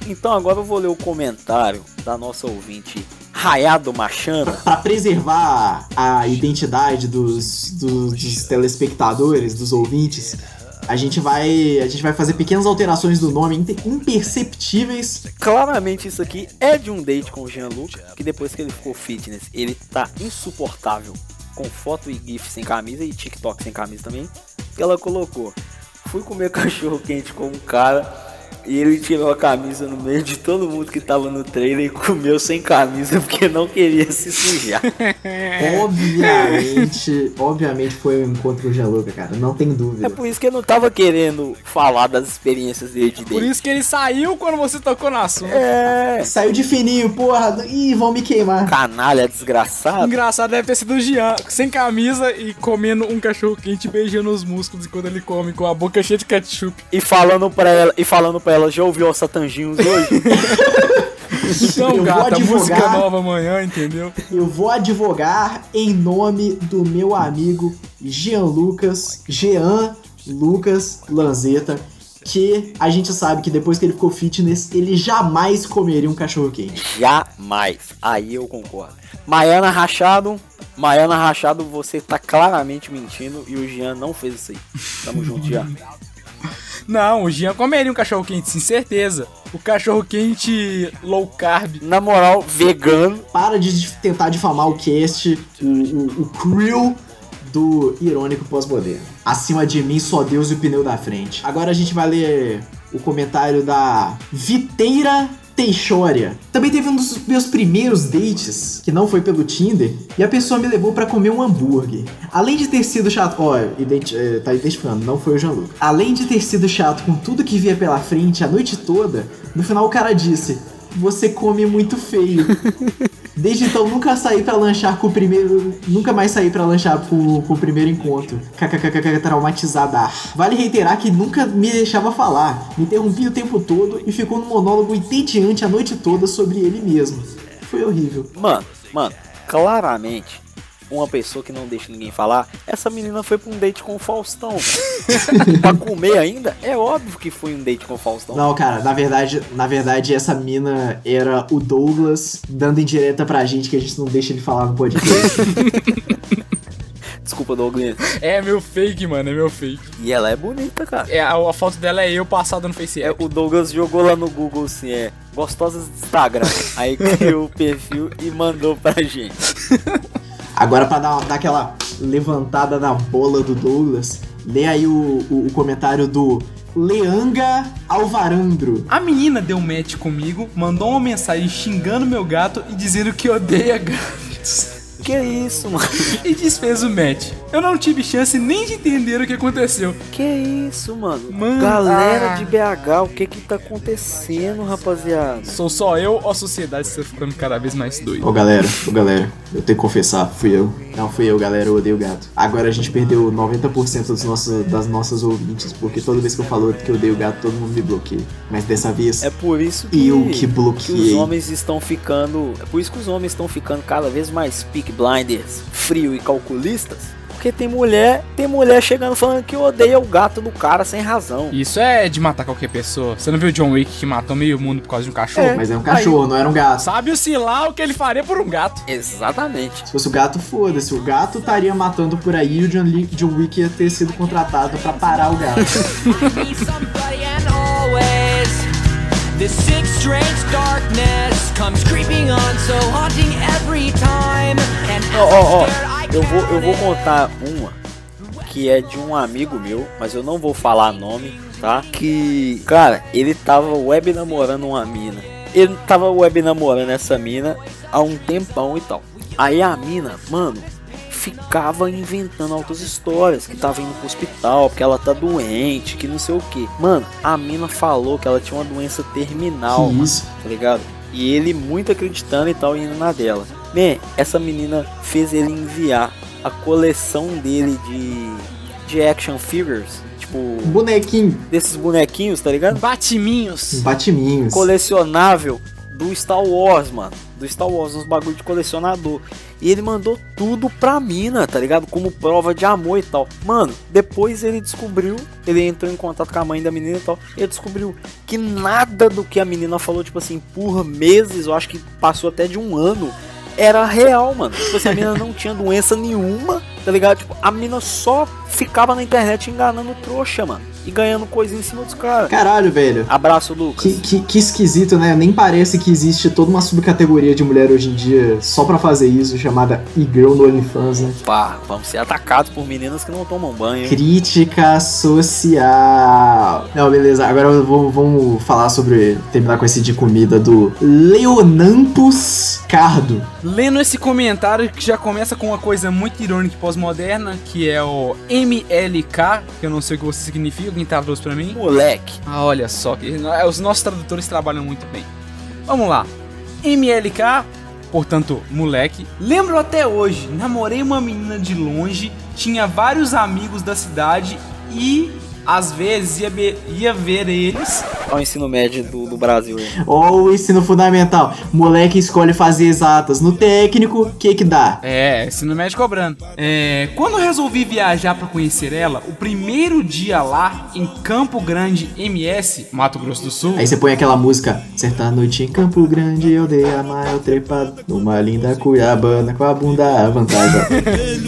Então, agora eu vou ler o comentário da nossa ouvinte Rayado Machana. Pra preservar a identidade dos, dos, dos telespectadores, dos ouvintes, a gente vai a gente vai fazer pequenas alterações do nome imper- imperceptíveis. Claramente isso aqui é de um date com o Jean Lucas, que depois que ele ficou fitness, ele tá insuportável. Com foto e gif sem camisa e TikTok sem camisa também. Ela colocou. Fui comer <laughs> cachorro quente com um cara e ele tirou a camisa no meio de todo mundo que tava no trailer e comeu sem camisa porque não queria se sujar. <laughs> Obviamente, obviamente foi um encontro com o Gianluca, cara, não tem É dúvida. por isso que eu não tava querendo falar das experiências dele de Por date. isso que ele saiu quando você tocou no assunto. É. Saiu de fininho, porra, ih, vão me queimar. Canalha desgraçado. Engraçado deve ter sido o Jean, sem camisa e comendo um cachorro quente, beijando os músculos enquanto ele come, com a boca cheia de ketchup. E falando pra ela, e falando pra ela, já ouviu o Satanginhos hoje? <laughs> Então, Eu vou gata, advogar. música nova amanhã, entendeu? Eu vou advogar em nome do meu amigo Jean Lucas, Jean Lucas Lanzetta, que a gente sabe que depois que ele ficou fitness, ele jamais comeria um cachorro quente. Jamais. Aí eu concordo. Maiana Rachado, Maiana Rachado, você tá claramente mentindo e o Jean não fez isso aí. Tamo junto, Jean. <laughs> Não, o Jean comeria um cachorro quente, sim, certeza. O cachorro quente low carb. Na moral, vegano. Para de tentar difamar o cast, o, o, o crew do Irônico Pós-Moderno. Acima de mim, só Deus e o pneu da frente. Agora a gente vai ler o comentário da Viteira Teixória. Também teve um dos meus primeiros dates, que não foi pelo Tinder, e a pessoa me levou pra comer um hambúrguer. Além de ter sido chato, ó, identi eh, tá identificando, não foi o Jean-Luc. Além de ter sido chato com tudo que via pela frente a noite toda, no final o cara disse: "Você come muito feio". <laughs> Desde então nunca saí pra lanchar com o primeiro. Nunca mais saí pra lanchar com, com o primeiro encontro. KKKK traumatizada. Vale reiterar que nunca me deixava falar. Me interrompia o tempo todo e ficou num monólogo entediante a noite toda sobre ele mesmo. Foi horrível. Mano, mano, claramente uma pessoa que não deixa ninguém falar, essa menina foi pra um date com o Faustão. <laughs> pra comer ainda? É óbvio que foi um date com o Faustão. Não, cara, na verdade, na verdade, essa mina era o Douglas dando indireta pra gente que a gente não deixa ele falar no podcast. <laughs> Desculpa, Douglas. É meu fake, mano, é meu fake. E ela é bonita, cara. É, a, a foto dela é eu passada no Face É, App. o Douglas jogou lá no Google assim, é gostosas do Instagram. Aí <laughs> criou o perfil e mandou pra gente. Agora, pra dar, dar aquela levantada na bola do Douglas, lê aí o, o, o comentário do Leanga Alvarandro. A menina deu match comigo, mandou uma mensagem xingando meu gato e dizendo que odeia gatos. Que isso, mano? E desfez o match. Eu não tive chance nem de entender o que aconteceu. Que isso, mano? Mano, Galera ah. de BH, o que que tá acontecendo, rapaziada? Sou só eu ou a sociedade está ficando cada vez mais doida? Ô galera, ô galera, eu tenho que confessar, fui eu. Não, fui eu, galera, eu odeio gato. Agora a gente perdeu 90% dos nossos, das nossas ouvintes, porque toda vez que eu falo que eu odeio gato, todo mundo me bloqueia. Mas dessa vez, É por isso que, eu que que os bloqueei. homens estão ficando. É por isso que os homens estão ficando cada vez mais peak blinders, frio e calculistas. Porque tem mulher, tem mulher chegando falando que odeia o gato do cara sem razão. Isso é de matar qualquer pessoa. Você não viu o John Wick que matou meio mundo por causa de um cachorro? Mas é um cachorro, não era um gato. Sabe-se lá o que ele faria por um gato. Exatamente. Se fosse o gato, foda-se. O gato estaria matando por aí e o John, Lee- John Wick ia ter sido contratado pra parar o gato. This sixth strange darkness comes creeping on so haunting every time And Ó, ó, ó, eu vou, eu vou contar uma que é de um amigo meu, mas eu não vou falar nome, tá? Que, cara, ele tava web namorando uma mina. Ele tava web namorando essa mina há um tempão e tal. Aí a mina, mano, ficava inventando outras histórias, que tava indo pro hospital, porque ela tá doente, que não sei o que. Mano, a mina falou que ela tinha uma doença terminal, mano tá ligado? E ele muito acreditando e tal, indo na dela. Man, essa menina fez ele enviar a coleção dele de, de action figures, tipo, Bonequinho, desses bonequinhos, tá ligado? Batiminhos. batiminhos. Colecionável do Star Wars, mano. Do Star Wars, uns bagulho de colecionador. E ele mandou tudo pra mina, tá ligado? Como prova de amor e tal. Mano, depois ele descobriu, ele entrou em contato com a mãe da menina e tal. E ele descobriu que nada do que a menina falou, tipo assim, por meses, eu acho que passou até de um ano, era real, mano. Tipo assim, a menina não tinha doença nenhuma, tá ligado? Tipo, a menina só ficava na internet enganando trouxa, mano. E ganhando coisa em cima dos caras. Caralho, velho. Abraço, Lucas. Que, que, que esquisito, né? Nem parece que existe toda uma subcategoria de mulher hoje em dia só pra fazer isso, chamada e-girl no OnlyFans, né? Pá, vamos ser atacados por meninas que não tomam banho. Crítica social. Não, beleza. Agora vou- vamos falar sobre. Terminar com esse de comida do Leonampus Cardo. Lendo esse comentário que já começa com uma coisa muito irônica e pós-moderna, que é o MLK, que eu não sei o que você significa, quem traduz pra mim. Moleque. Ah, olha só, que- os nossos tradutores trabalham muito bem. Vamos lá. MLK, portanto, moleque. Lembro até hoje, namorei uma menina de longe, tinha vários amigos da cidade e às vezes ia, be- ia ver eles. Olha o ensino médio do, do Brasil aí. Ou o ensino fundamental. Moleque escolhe fazer exatas. No técnico, o que que dá? É, ensino médio cobrando. É, quando eu resolvi viajar pra conhecer ela, o primeiro dia lá, em Campo Grande, MS, Mato Grosso do Sul. Aí você põe aquela música, certa noite em Campo Grande eu dei a maior trepada numa linda cuiabana com a bunda <laughs>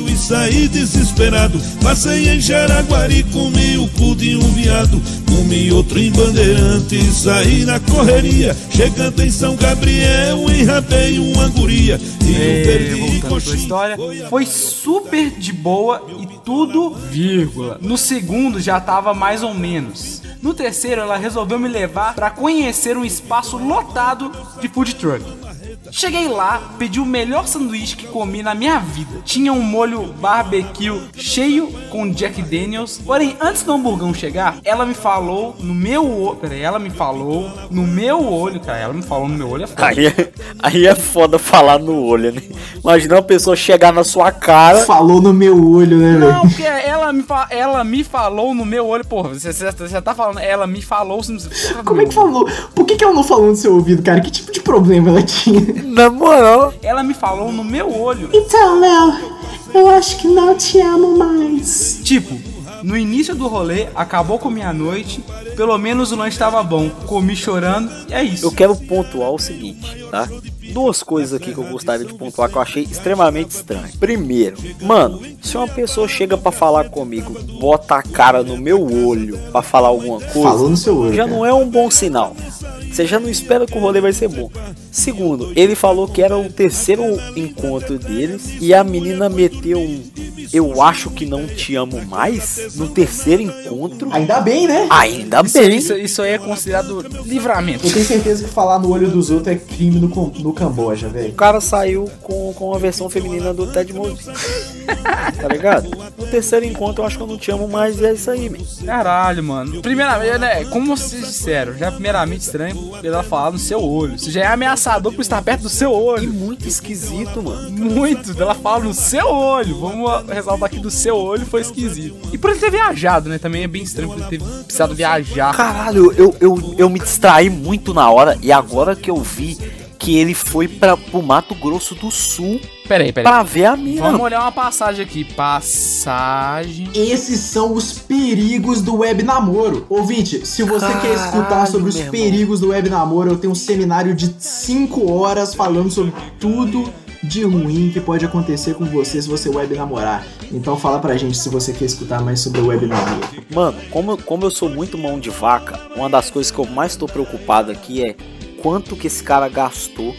e saí desesperado. Passei em Jaraguari, comi o cu de um viado. Comi outro em Bandeirantes, saí na correria. Chegando em São Gabriel, enrabei uma guria. E É, perdi voltando coxinha. história, foi super de boa e tudo vírgula. No segundo já tava mais ou menos. No terceiro ela resolveu me levar pra conhecer um espaço lotado de food truck. Cheguei lá, pedi o melhor sanduíche que comi na minha vida. Tinha um molho barbecue cheio com Jack Daniels. Porém, antes do hamburgão chegar, ela me falou no meu olho. Peraí, ela me falou no meu olho, cara. Ela me falou no meu olho é foda. Aí é, aí é foda falar no olho, né? Imagina uma pessoa chegar na sua cara. Falou no meu olho, né, velho? Não, porque ela me, fa- ela me falou no meu olho, porra. Você, você, você tá falando, ela me falou. Você, Como é que falou? Por que, que ela não falou no seu ouvido, cara? Que tipo de problema ela tinha? <laughs> Na moral. Ela me falou no meu olho. Então, Léo, Eu acho que não te amo mais. Tipo, no início do rolê, acabou com minha noite, pelo menos o lanche tava bom. Comi chorando, e é isso. Eu quero pontuar o seguinte, tá? Duas coisas aqui que eu gostaria de pontuar que eu achei extremamente estranho. Primeiro, mano, se uma pessoa chega pra falar comigo, bota a cara no meu olho pra falar alguma coisa, Falou no seu olho, já cara. não é um bom sinal. Você já não espera que o rolê vai ser bom. Segundo, ele falou que era o terceiro encontro deles e a menina meteu um eu acho que não te amo mais no terceiro encontro. Ainda bem, né? Ainda Isso, bem. isso, isso aí é considerado livramento. Eu tenho certeza que falar no olho dos outros é crime no, no Camboja, velho. O cara saiu com, com a versão feminina do Ted Mosby. <laughs> tá ligado? No terceiro encontro eu acho que eu não te amo mais e é isso aí, man. Caralho, mano. Primeiramente, né, como vocês disseram, já é primeiramente estranho ela falar no seu olho. Isso já é ameaçador por estar perto do seu E olho. muito esquisito, mano. Muito. Ela fala no seu olho. Vamos ressaltar aqui do seu olho, foi esquisito. E por ele ter viajado, né? Também é bem estranho por ele ter precisado viajar. Caralho, eu, eu, eu me distraí muito na hora e agora que eu vi que ele foi para pro Mato Grosso do Sul Peraí, peraí. pra ver a mina. Vamos olhar uma passagem aqui. Passagem. Esses são os perigos do web namoro. Ouvinte, se você quer escutar Caralho, sobre os meu irmão. perigos do web namoro, eu tenho um seminário de 5 horas falando sobre tudo de ruim que pode acontecer com você se você web namorar. Então fala pra gente se você quer escutar mais sobre o web namoro. Mano, como, como eu sou muito mão de vaca, uma das coisas que eu mais tô preocupado aqui é quanto que esse cara gastou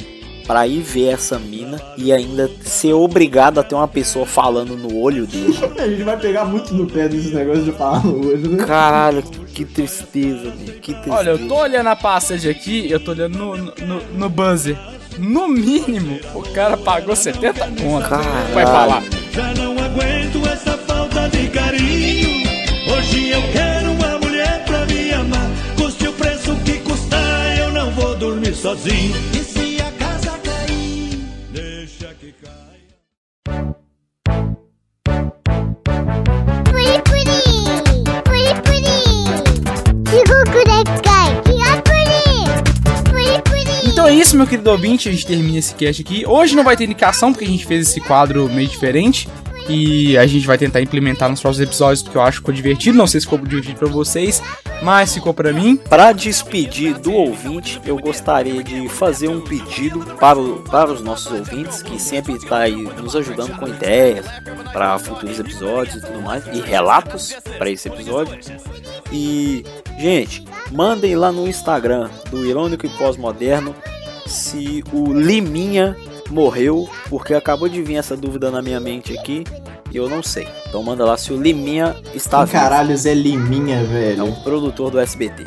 pra ir ver essa mina e ainda ser obrigado a ter uma pessoa falando no olho dele. <laughs> A gente vai pegar muito no pé desses negócios de falar no olho, né? Caralho, que tristeza, velho. Que tristeza. Olha, eu tô olhando a passagem aqui, eu tô olhando no, no, no buzzer. No mínimo, o cara pagou 70 conto. Caralho. Vai falar. Já não aguento essa falta de carinho. Hoje eu quero sozinho. E se a casa cair, deixa que caia. Então é isso, meu querido ouvinte. A gente termina esse cast aqui. Hoje não vai ter indicação, porque a gente fez esse quadro meio diferente. E a gente vai tentar implementar nos próximos episódios, porque eu acho que ficou divertido. Não sei se ficou divertido pra vocês, mas ficou pra mim. Para despedir do ouvinte, eu gostaria de fazer um pedido para, o- para os nossos ouvintes, que sempre está aí nos ajudando com ideias para futuros episódios e tudo mais, e relatos para esse episódio. E, gente, mandem lá no Instagram do Irônico e Pós-Moderno se o Liminha morreu, porque acabou de vir essa dúvida na minha mente aqui e eu não sei. Então manda lá se o Liminha está vivo. caralho Zé Liminha, É velho? um produtor do SBT.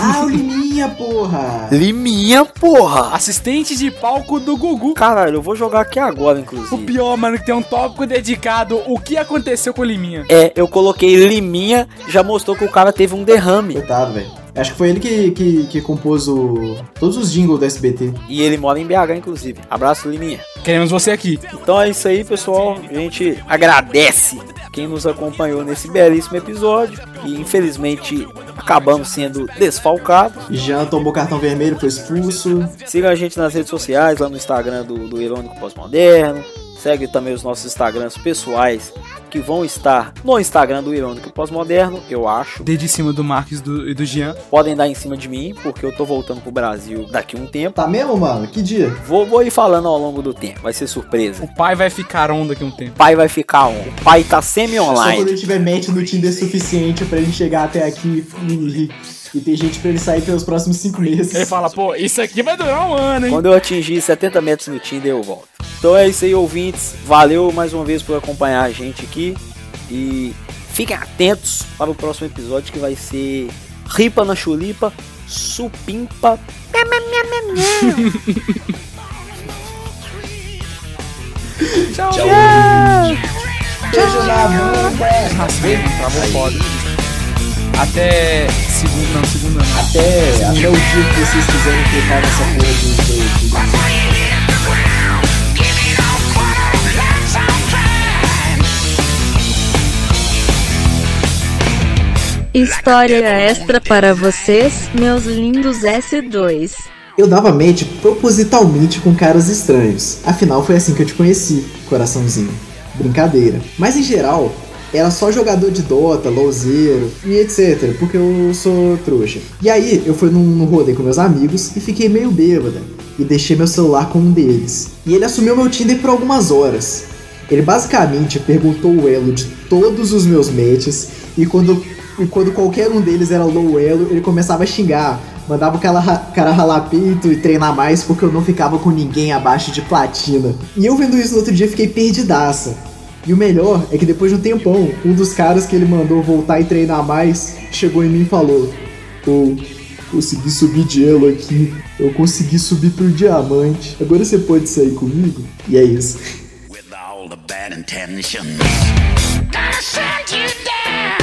Ah, o Liminha, porra! Liminha, porra! Assistente de palco do Gugu. Caralho, eu vou jogar aqui agora, O inclusive. pior, mano, que tem um tópico dedicado o que aconteceu com o Liminha. É, eu coloquei Liminha, já mostrou que o cara teve um derrame. Coitado, velho. Acho que foi ele que, que, que compôs o, todos os jingles do SBT. E ele mora em BH, inclusive. Abraço, Liminha. Queremos você aqui. Então é isso aí, pessoal. A gente agradece quem nos acompanhou nesse belíssimo episódio. E infelizmente acabamos sendo desfalcados. Jean tomou cartão vermelho, foi expulso. Siga a gente nas redes sociais, lá no Instagram do, do Irônico Pós-Moderno. Segue também os nossos Instagrams pessoais que vão estar no Instagram do Irônico Pós-Moderno, eu acho. Desde cima do Marques do- e do Jean. Podem dar em cima de mim, porque eu tô voltando pro Brasil daqui um tempo. Tá mesmo, mano? Que dia? Vou, vou ir falando ao longo do tempo, vai ser surpresa. O pai vai ficar on daqui a um tempo. O pai vai ficar on. O pai tá Só quando semi-online. ele tiver match no Tinder suficiente pra ele chegar até aqui e, e ter gente pra ele sair pelos próximos cinco meses. Ele fala, pô, isso aqui vai durar um ano, hein? Quando eu atingir 70 metros no Tinder, eu volto. Então é isso aí, ouvintes. Valeu mais uma vez por acompanhar a gente aqui. E fiquem atentos para o próximo episódio que vai ser Ripa na Chulipa, Supimpa. Tchau, Beijo na bunda. Raspei, travou foda. Até segunda, não, segunda não. Até, até o dia que vocês quiserem clicar nessa porra do, do, do História extra para vocês, meus lindos S2. Eu dava match propositalmente com caras estranhos. Afinal, foi assim que eu te conheci, coraçãozinho. brincadeira. Mas em geral, era só jogador de Dota, LoLzeiro e etc, porque eu sou trouxa. E aí, eu fui num, num rolê com meus amigos e fiquei meio bêbada. E deixei meu celular com um deles. E ele assumiu meu Tinder por algumas horas. Ele basicamente perguntou o elo de todos os meus matches e quando, e quando qualquer um deles era low elo, ele começava a xingar. Mandava o cara, ra- cara ralar peito e treinar mais porque eu não ficava com ninguém abaixo de platina. E eu vendo isso no outro dia fiquei perdidaça. E o melhor é que depois de um tempão, um dos caras que ele mandou voltar e treinar mais chegou em mim e falou: Ô, consegui subir de elo aqui, eu consegui subir pro diamante, agora você pode sair comigo? E é isso. with all the bad intentions. Gonna send you down.